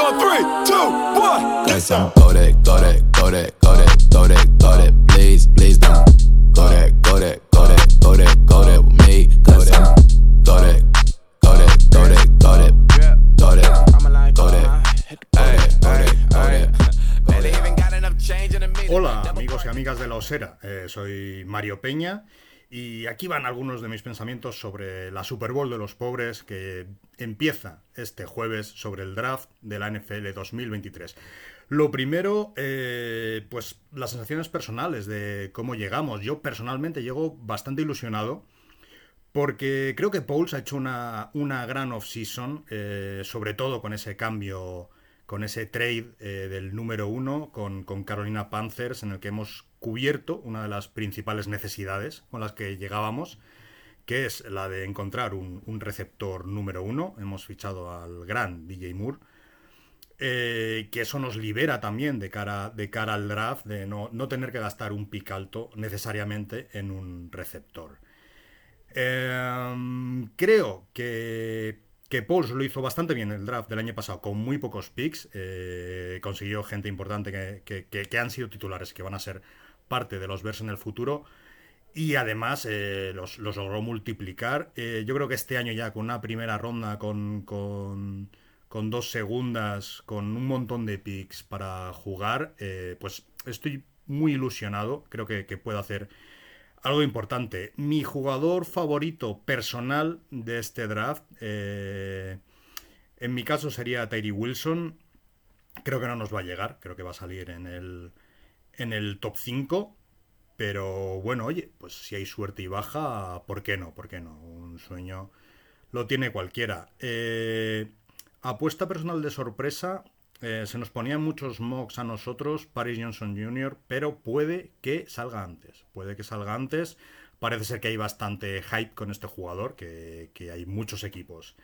on three, two, one. Let's go. Go Hola amigos y amigas de la Osera, soy Mario Peña y aquí van algunos de mis pensamientos sobre la Super Bowl de los pobres que empieza este jueves sobre el draft de la NFL 2023. Lo primero, eh, pues las sensaciones personales de cómo llegamos. Yo personalmente llego bastante ilusionado porque creo que Pauls ha hecho una, una gran off-season, eh, sobre todo con ese cambio, con ese trade eh, del número uno con, con Carolina Panthers, en el que hemos cubierto una de las principales necesidades con las que llegábamos, que es la de encontrar un, receptor número uno. Hemos fichado al gran DJ Moore. eh, que eso nos libera también de cara, de cara al draft, de no, no tener que gastar un pick alto necesariamente en un receptor. Em, creo que, que Pauls lo hizo bastante bien el draft del año pasado, con muy pocos picks. eh, consiguió gente importante que- que- que han sido titulares, que van a ser parte de los Bears en el futuro. Y además eh, los, logró multiplicar. Eh, yo creo que este año ya con una primera ronda, con, con, dos segundas, con un montón de picks para jugar, eh, pues estoy muy ilusionado. Creo que, que puedo hacer algo importante. Mi jugador favorito personal de este draft, en mi caso sería Tyree Wilson. Creo que no nos va a llegar, creo que va a salir en el, en el top 5. Pero bueno, oye, pues si hay suerte y baja, ¿por qué no? ¿Por qué no? Un sueño lo tiene cualquiera. Eh, apuesta personal de sorpresa. eh, se nos ponían muchos mocks a nosotros, Paris Johnson Jr., pero puede que salga antes. Puede que salga antes. Parece ser que hay bastante hype con este jugador, que, que hay muchos equipos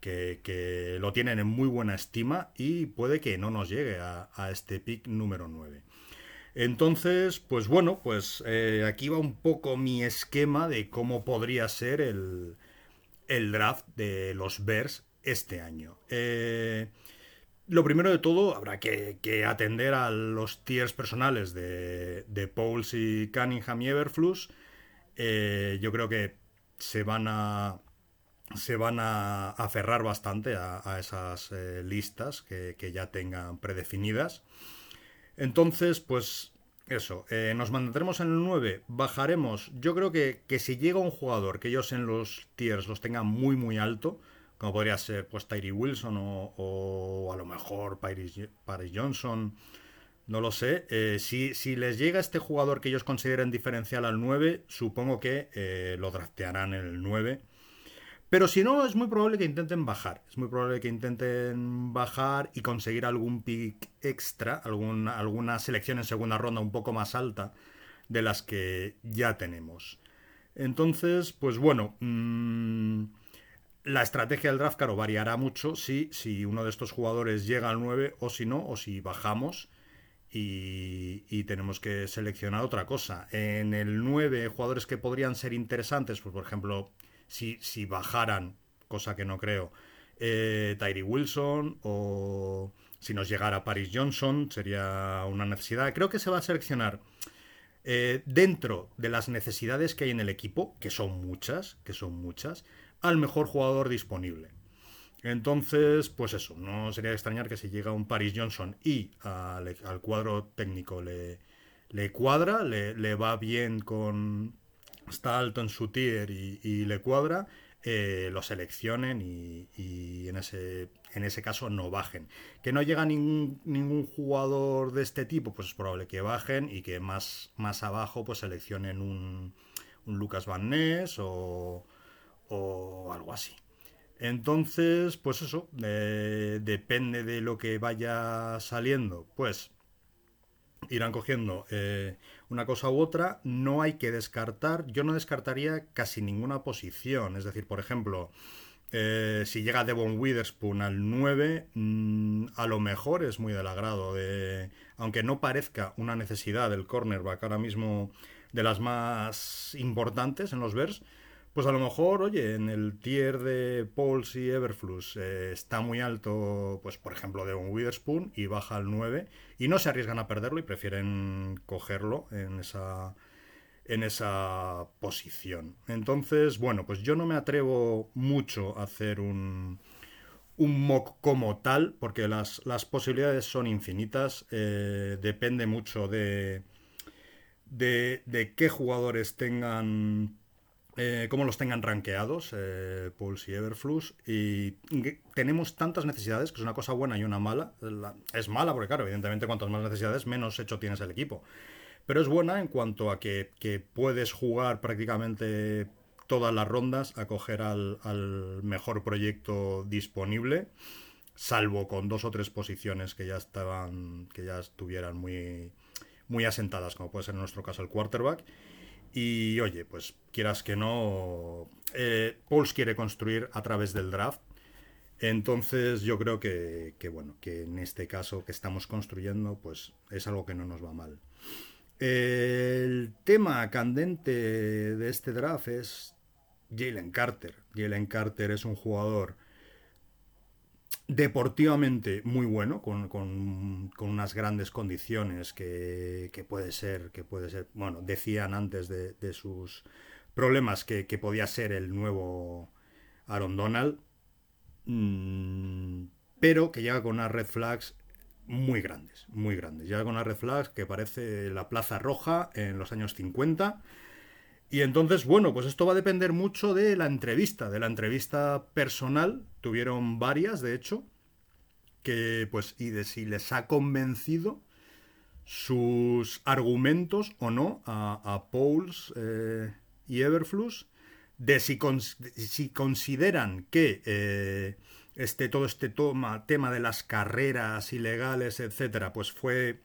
que, que lo tienen en muy buena estima y puede que no nos llegue a, a este pick número 9. Entonces, pues bueno, pues eh, aquí va un poco mi esquema de cómo podría ser el, el draft de los Bears este año. Eh, lo primero de todo, habrá que, atender a los tiers personales de, de Pauls y Cunningham y Everflux. Eh, yo creo que se van a se van a aferrar bastante a, a esas eh, listas que, que ya tengan predefinidas. Entonces, pues eso, eh, nos mantendremos en el 9, bajaremos. Yo creo que, que si llega un jugador que ellos en los tiers los tengan muy muy alto, como podría ser pues Tyree Wilson o, o a lo mejor Paris, Johnson, no lo sé. eh, si, si les llega este jugador que ellos consideren diferencial al 9, supongo que eh, lo draftearán en el 9. Pero si no, es muy probable que intenten bajar. Es muy probable que intenten bajar y conseguir algún pick extra, algún- alguna selección en segunda ronda un poco más alta de las que ya tenemos. Entonces, pues bueno, mm, la estrategia del draft, claro, variará mucho si, si uno de estos jugadores llega al 9 o si no, o si bajamos y, y tenemos que seleccionar otra cosa. En el 9, jugadores que podrían ser interesantes, pues por ejemplo, si, bajaran, cosa que no creo, eh, Tyree Wilson o si nos llegara Paris Johnson, sería una necesidad. Creo que se va a seleccionar eh, dentro de las necesidades que hay en el equipo, que son muchas, que son muchas, al mejor jugador disponible. Entonces, pues eso, no sería extrañar que si llega un Paris Johnson y al, cuadro técnico le, cuadra, le va bien con... está alto en su tier y, le cuadra, eh, lo seleccionen y, y en, ese, en ese caso no bajen. Que no llega ningún, ningún jugador de este tipo, pues es probable que bajen y que más, más abajo pues seleccionen un, un Lucas Van Ness o, o algo así. Entonces, pues eso, eh, depende de lo que vaya saliendo, pues irán cogiendo eh, una cosa u otra. No hay que descartar, yo no descartaría casi ninguna posición. Es decir, por ejemplo, eh, si llega Devon Witherspoon al 9, mm, a lo mejor es muy del agrado de. Aunque no parezca una necesidad del cornerback ahora mismo de las más importantes en los Bears, pues a lo mejor, oye, en el tier de Pauls y Everflux eh, está muy alto, pues por ejemplo, de un Witherspoon y baja al 9 y no se arriesgan a perderlo y prefieren cogerlo en esa, en esa posición. Entonces, bueno, pues yo no me atrevo mucho a hacer un, un mock como tal, porque las, posibilidades son infinitas, eh, depende mucho de, de, de qué jugadores tengan eh, cómo los tengan rankeados, eh, Pulse y Everflux. Y tenemos tantas necesidades, que es una cosa buena y una mala. es mala porque, claro, evidentemente, cuantas más necesidades, menos hecho tienes el equipo. Pero es buena en cuanto a que, puedes jugar prácticamente todas las rondas a coger al, mejor proyecto disponible, salvo con dos o tres posiciones que ya estaban, que ya estuvieran muy, muy asentadas, como puede ser en nuestro caso el quarterback. Y oye, pues quieras que no, eh, Pauls quiere construir a través del draft. Entonces yo creo que, bueno, que en este caso que estamos construyendo, pues es algo que no nos va mal. El tema candente de este draft es Jalen Carter. Jalen Carter es un jugador deportivamente muy bueno, con, unas grandes condiciones que, puede ser, que puede ser, bueno, decían antes de, sus problemas que, podía ser el nuevo Aaron Donald, mm, pero que llega con unas red flags muy grandes, muy grandes. Llega con unas red flags que parece la Plaza Roja en los años 50 y entonces, bueno, pues esto va a depender mucho de la entrevista, de la entrevista personal. Tuvieron varias, de hecho, que pues, y de si les ha convencido sus argumentos o no a, Pauls eh, y Everflux, de si, si consideran que eh, este, todo este tema de las carreras ilegales, etcétera, pues fue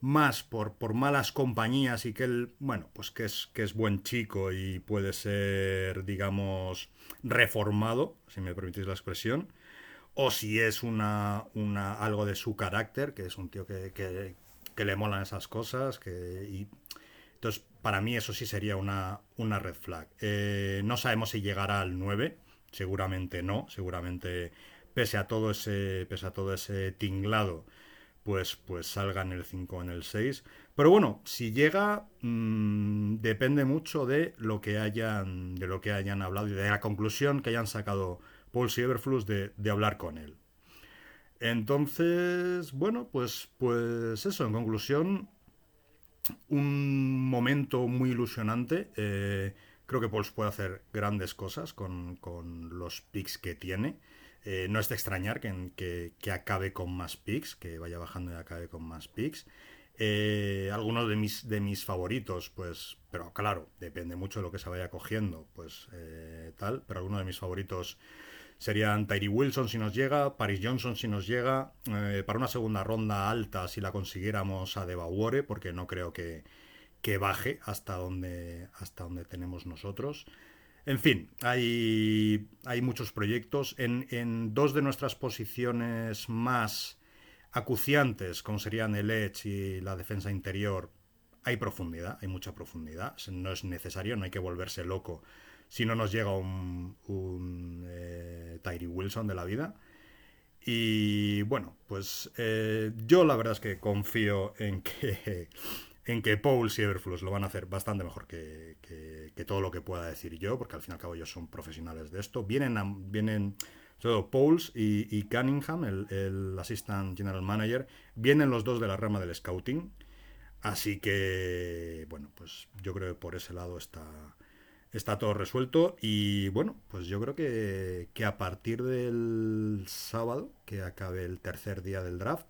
más por, por malas compañías y que él, bueno, pues que es, que es buen chico y puede ser, digamos, reformado, si me permitís la expresión, o si es una, una algo de su carácter, que es un tío que, que, le molan esas cosas, que... Entonces, para mí eso sí sería una, una red flag. Eh, no sabemos si llegará al 9, seguramente no, seguramente pese a todo ese, pese a todo ese tinglado, pues, pues salga en el 5 o en el 6. Pero bueno, si llega, mm, depende mucho de lo que hayan, de lo que hayan hablado y de la conclusión que hayan sacado Paul Sieverflux de, de hablar con él. Entonces, bueno, pues, pues eso, en conclusión, un momento muy ilusionante. Eh, creo que Pauls puede hacer grandes cosas con, con los picks que tiene. Eh, no es de extrañar que, que, acabe con más picks, que vaya bajando y acabe con más picks. Eh, algunos de mis, de mis favoritos, pues, pero claro, depende mucho de lo que se vaya cogiendo, pues eh, tal, pero algunos de mis favoritos serían Tyree Wilson si nos llega, Paris Johnson si nos llega, para una segunda ronda alta si la consiguiéramos a Debawore, porque no creo que, que baje hasta donde, hasta donde tenemos nosotros. En fin, hay, muchos proyectos. En, dos de nuestras posiciones más acuciantes, como serían el Edge y la defensa interior, hay profundidad, hay mucha profundidad. No es necesario, no hay que volverse loco si no nos llega un, un eh, Tyree Wilson de la vida. Y bueno, pues eh, yo la verdad es que confío en que en que Paul y Everflux lo van a hacer bastante mejor que, todo lo que pueda decir yo, porque al fin y al cabo ellos son profesionales de esto. Vienen, vienen todo Pauls y, Cunningham, el, el, Assistant General Manager, vienen los dos de la rama del Scouting. Así que, bueno, pues yo creo que por ese lado está, está todo resuelto. Y bueno, pues yo creo que, que a partir del sábado, que acabe el tercer día del draft,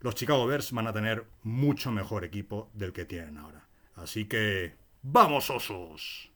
los Chicago Bears van a tener mucho mejor equipo del que tienen ahora. Así que, ¡vamos osos!